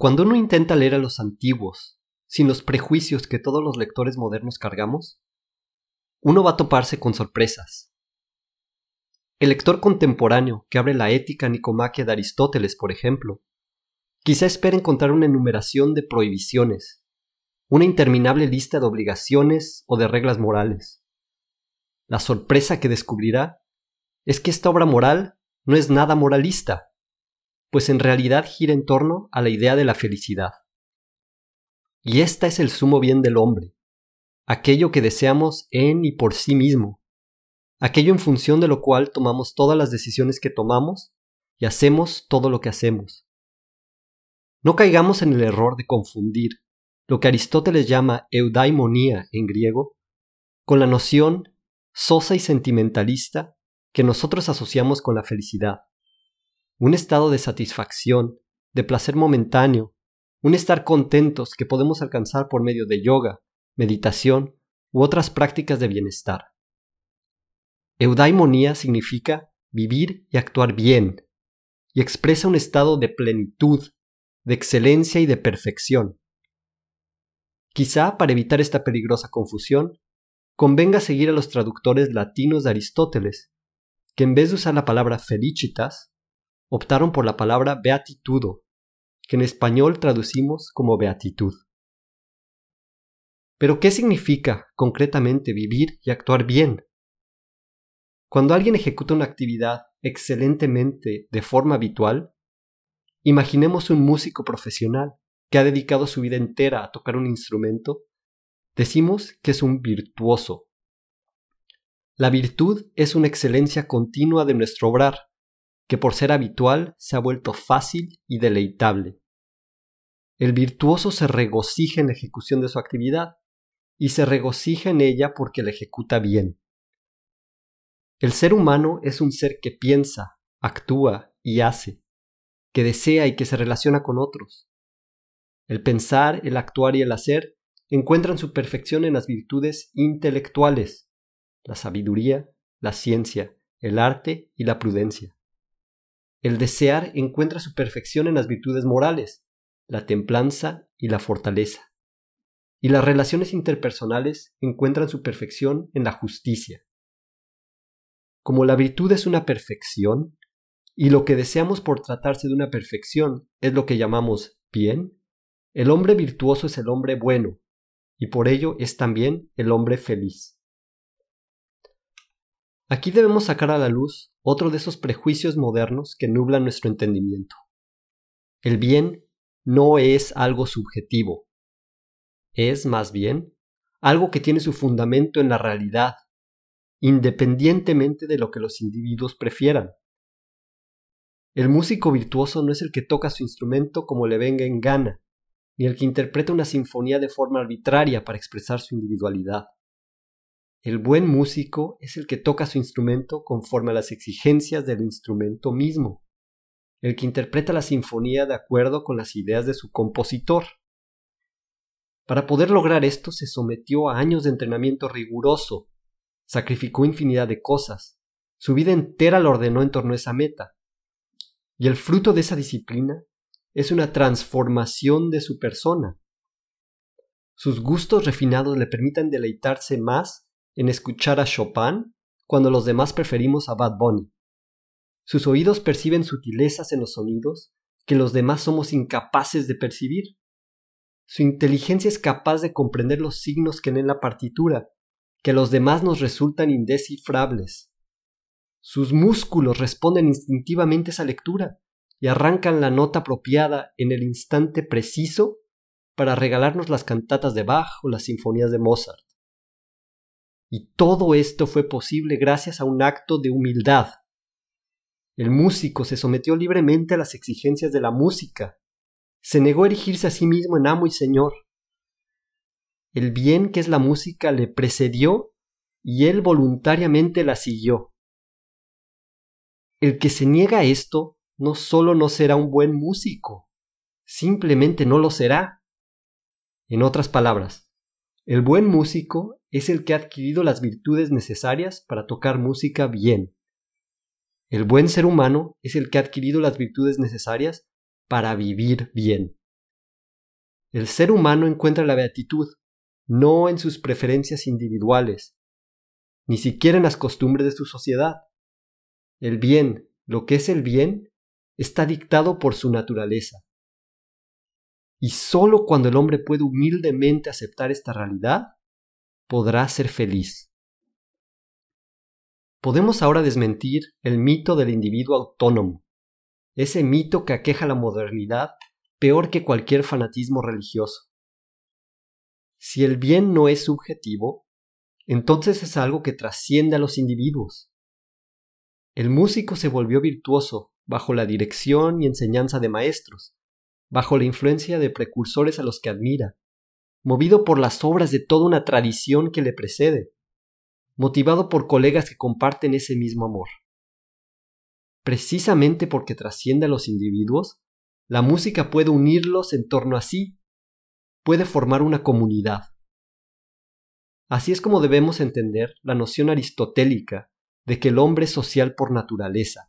Cuando uno intenta leer a los antiguos, sin los prejuicios que todos los lectores modernos cargamos, uno va a toparse con sorpresas. El lector contemporáneo que abre la ética nicomaquia de Aristóteles, por ejemplo, quizá espera encontrar una enumeración de prohibiciones, una interminable lista de obligaciones o de reglas morales. La sorpresa que descubrirá es que esta obra moral no es nada moralista, pues en realidad gira en torno a la idea de la felicidad. Y esta es el sumo bien del hombre, aquello que deseamos en y por sí mismo, aquello en función de lo cual tomamos todas las decisiones que tomamos y hacemos todo lo que hacemos. No caigamos en el error de confundir lo que Aristóteles llama eudaimonía en griego con la noción sosa y sentimentalista que nosotros asociamos con la felicidad un estado de satisfacción, de placer momentáneo, un estar contentos que podemos alcanzar por medio de yoga, meditación u otras prácticas de bienestar. Eudaimonía significa vivir y actuar bien, y expresa un estado de plenitud, de excelencia y de perfección. Quizá para evitar esta peligrosa confusión, convenga seguir a los traductores latinos de Aristóteles, que en vez de usar la palabra felicitas, optaron por la palabra beatitudo, que en español traducimos como beatitud. Pero ¿qué significa concretamente vivir y actuar bien? Cuando alguien ejecuta una actividad excelentemente de forma habitual, imaginemos un músico profesional que ha dedicado su vida entera a tocar un instrumento, decimos que es un virtuoso. La virtud es una excelencia continua de nuestro obrar, que por ser habitual se ha vuelto fácil y deleitable. El virtuoso se regocija en la ejecución de su actividad y se regocija en ella porque la ejecuta bien. El ser humano es un ser que piensa, actúa y hace, que desea y que se relaciona con otros. El pensar, el actuar y el hacer encuentran su perfección en las virtudes intelectuales, la sabiduría, la ciencia, el arte y la prudencia. El desear encuentra su perfección en las virtudes morales, la templanza y la fortaleza. Y las relaciones interpersonales encuentran su perfección en la justicia. Como la virtud es una perfección, y lo que deseamos por tratarse de una perfección es lo que llamamos bien, el hombre virtuoso es el hombre bueno, y por ello es también el hombre feliz. Aquí debemos sacar a la luz otro de esos prejuicios modernos que nublan nuestro entendimiento. El bien no es algo subjetivo, es más bien algo que tiene su fundamento en la realidad, independientemente de lo que los individuos prefieran. El músico virtuoso no es el que toca su instrumento como le venga en gana, ni el que interpreta una sinfonía de forma arbitraria para expresar su individualidad. El buen músico es el que toca su instrumento conforme a las exigencias del instrumento mismo, el que interpreta la sinfonía de acuerdo con las ideas de su compositor. Para poder lograr esto se sometió a años de entrenamiento riguroso, sacrificó infinidad de cosas, su vida entera la ordenó en torno a esa meta. Y el fruto de esa disciplina es una transformación de su persona. Sus gustos refinados le permitan deleitarse más en escuchar a Chopin cuando los demás preferimos a Bad Bunny. Sus oídos perciben sutilezas en los sonidos que los demás somos incapaces de percibir. Su inteligencia es capaz de comprender los signos que en la partitura, que a los demás nos resultan indescifrables. Sus músculos responden instintivamente a esa lectura y arrancan la nota apropiada en el instante preciso para regalarnos las cantatas de Bach o las sinfonías de Mozart. Y todo esto fue posible gracias a un acto de humildad. El músico se sometió libremente a las exigencias de la música. Se negó a erigirse a sí mismo en amo y señor. El bien que es la música le precedió y él voluntariamente la siguió. El que se niega a esto no solo no será un buen músico, simplemente no lo será. En otras palabras, el buen músico es el que ha adquirido las virtudes necesarias para tocar música bien. El buen ser humano es el que ha adquirido las virtudes necesarias para vivir bien. El ser humano encuentra la beatitud no en sus preferencias individuales, ni siquiera en las costumbres de su sociedad. El bien, lo que es el bien, está dictado por su naturaleza. Y sólo cuando el hombre puede humildemente aceptar esta realidad, podrá ser feliz. Podemos ahora desmentir el mito del individuo autónomo, ese mito que aqueja la modernidad peor que cualquier fanatismo religioso. Si el bien no es subjetivo, entonces es algo que trasciende a los individuos. El músico se volvió virtuoso bajo la dirección y enseñanza de maestros, bajo la influencia de precursores a los que admira, movido por las obras de toda una tradición que le precede, motivado por colegas que comparten ese mismo amor. Precisamente porque trasciende a los individuos, la música puede unirlos en torno a sí puede formar una comunidad. Así es como debemos entender la noción aristotélica de que el hombre es social por naturaleza.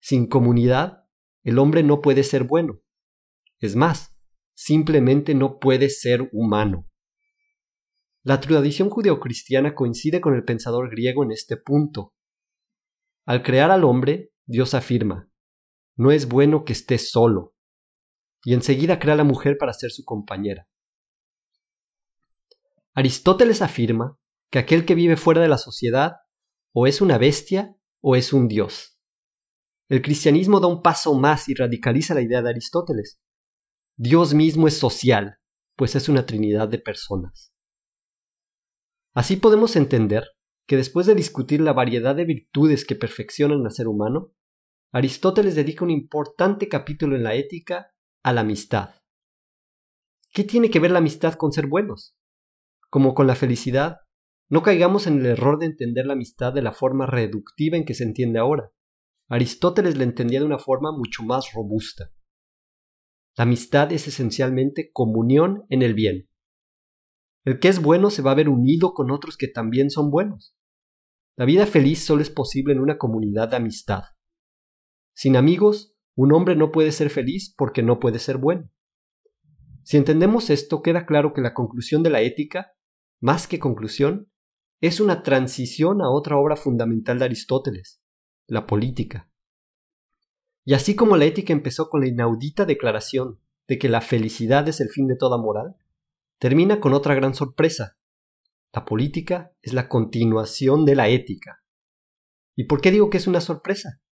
Sin comunidad, el hombre no puede ser bueno. Es más, simplemente no puede ser humano. La tradición judeocristiana coincide con el pensador griego en este punto. Al crear al hombre, Dios afirma, no es bueno que esté solo, y enseguida crea a la mujer para ser su compañera. Aristóteles afirma que aquel que vive fuera de la sociedad o es una bestia o es un dios. El cristianismo da un paso más y radicaliza la idea de Aristóteles. Dios mismo es social, pues es una trinidad de personas. Así podemos entender que después de discutir la variedad de virtudes que perfeccionan al ser humano, Aristóteles dedica un importante capítulo en la ética a la amistad. ¿Qué tiene que ver la amistad con ser buenos? Como con la felicidad, no caigamos en el error de entender la amistad de la forma reductiva en que se entiende ahora. Aristóteles la entendía de una forma mucho más robusta. La amistad es esencialmente comunión en el bien. El que es bueno se va a ver unido con otros que también son buenos. La vida feliz solo es posible en una comunidad de amistad. Sin amigos, un hombre no puede ser feliz porque no puede ser bueno. Si entendemos esto, queda claro que la conclusión de la ética, más que conclusión, es una transición a otra obra fundamental de Aristóteles, la política. Y así como la ética empezó con la inaudita declaración de que la felicidad es el fin de toda moral, termina con otra gran sorpresa. La política es la continuación de la ética. ¿Y por qué digo que es una sorpresa?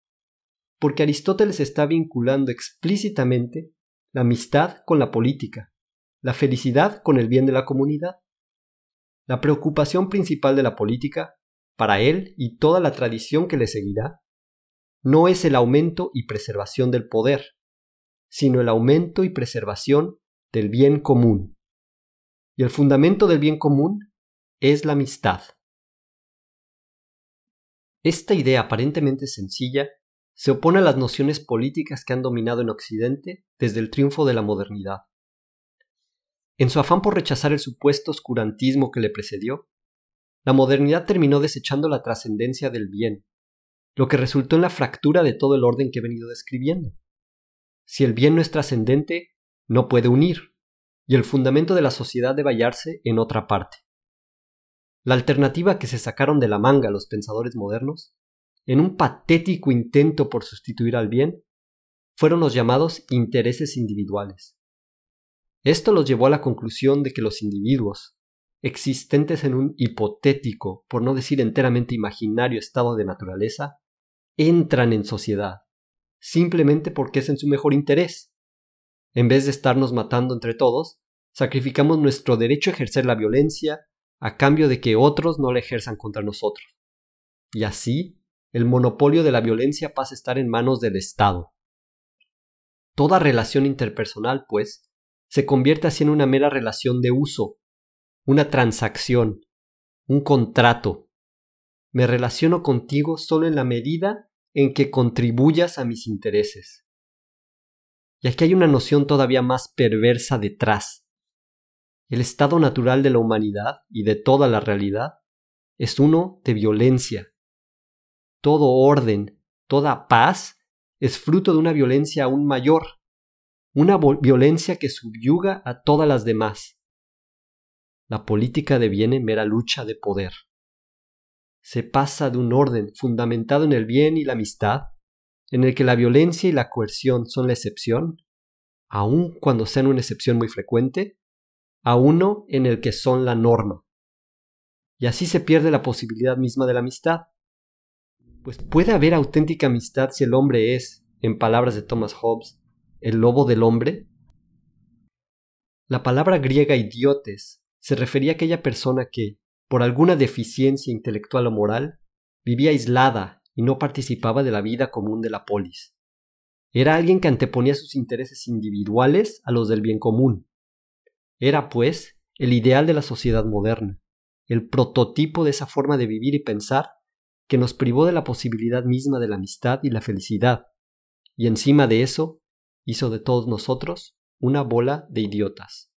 porque Aristóteles está vinculando explícitamente la amistad con la política, la felicidad con el bien de la comunidad. La preocupación principal de la política, para él y toda la tradición que le seguirá, no es el aumento y preservación del poder, sino el aumento y preservación del bien común. Y el fundamento del bien común es la amistad. Esta idea aparentemente sencilla se opone a las nociones políticas que han dominado en Occidente desde el triunfo de la modernidad. En su afán por rechazar el supuesto oscurantismo que le precedió, la modernidad terminó desechando la trascendencia del bien, lo que resultó en la fractura de todo el orden que he venido describiendo. Si el bien no es trascendente, no puede unir, y el fundamento de la sociedad debe hallarse en otra parte. La alternativa que se sacaron de la manga los pensadores modernos en un patético intento por sustituir al bien, fueron los llamados intereses individuales. Esto los llevó a la conclusión de que los individuos, existentes en un hipotético, por no decir enteramente imaginario estado de naturaleza, entran en sociedad, simplemente porque es en su mejor interés. En vez de estarnos matando entre todos, sacrificamos nuestro derecho a ejercer la violencia a cambio de que otros no la ejerzan contra nosotros. Y así el monopolio de la violencia pasa a estar en manos del Estado. Toda relación interpersonal, pues, se convierte así en una mera relación de uso, una transacción, un contrato. Me relaciono contigo solo en la medida en que contribuyas a mis intereses. Y aquí hay una noción todavía más perversa detrás. El estado natural de la humanidad y de toda la realidad es uno de violencia, todo orden, toda paz, es fruto de una violencia aún mayor, una violencia que subyuga a todas las demás. La política deviene mera lucha de poder. Se pasa de un orden fundamentado en el bien y la amistad, en el que la violencia y la coerción son la excepción, aun cuando sean una excepción muy frecuente, a uno en el que son la norma. Y así se pierde la posibilidad misma de la amistad. Pues puede haber auténtica amistad si el hombre es, en palabras de Thomas Hobbes, el lobo del hombre? La palabra griega idiotes se refería a aquella persona que, por alguna deficiencia intelectual o moral, vivía aislada y no participaba de la vida común de la polis. Era alguien que anteponía sus intereses individuales a los del bien común. Era, pues, el ideal de la sociedad moderna, el prototipo de esa forma de vivir y pensar que nos privó de la posibilidad misma de la amistad y la felicidad, y encima de eso hizo de todos nosotros una bola de idiotas.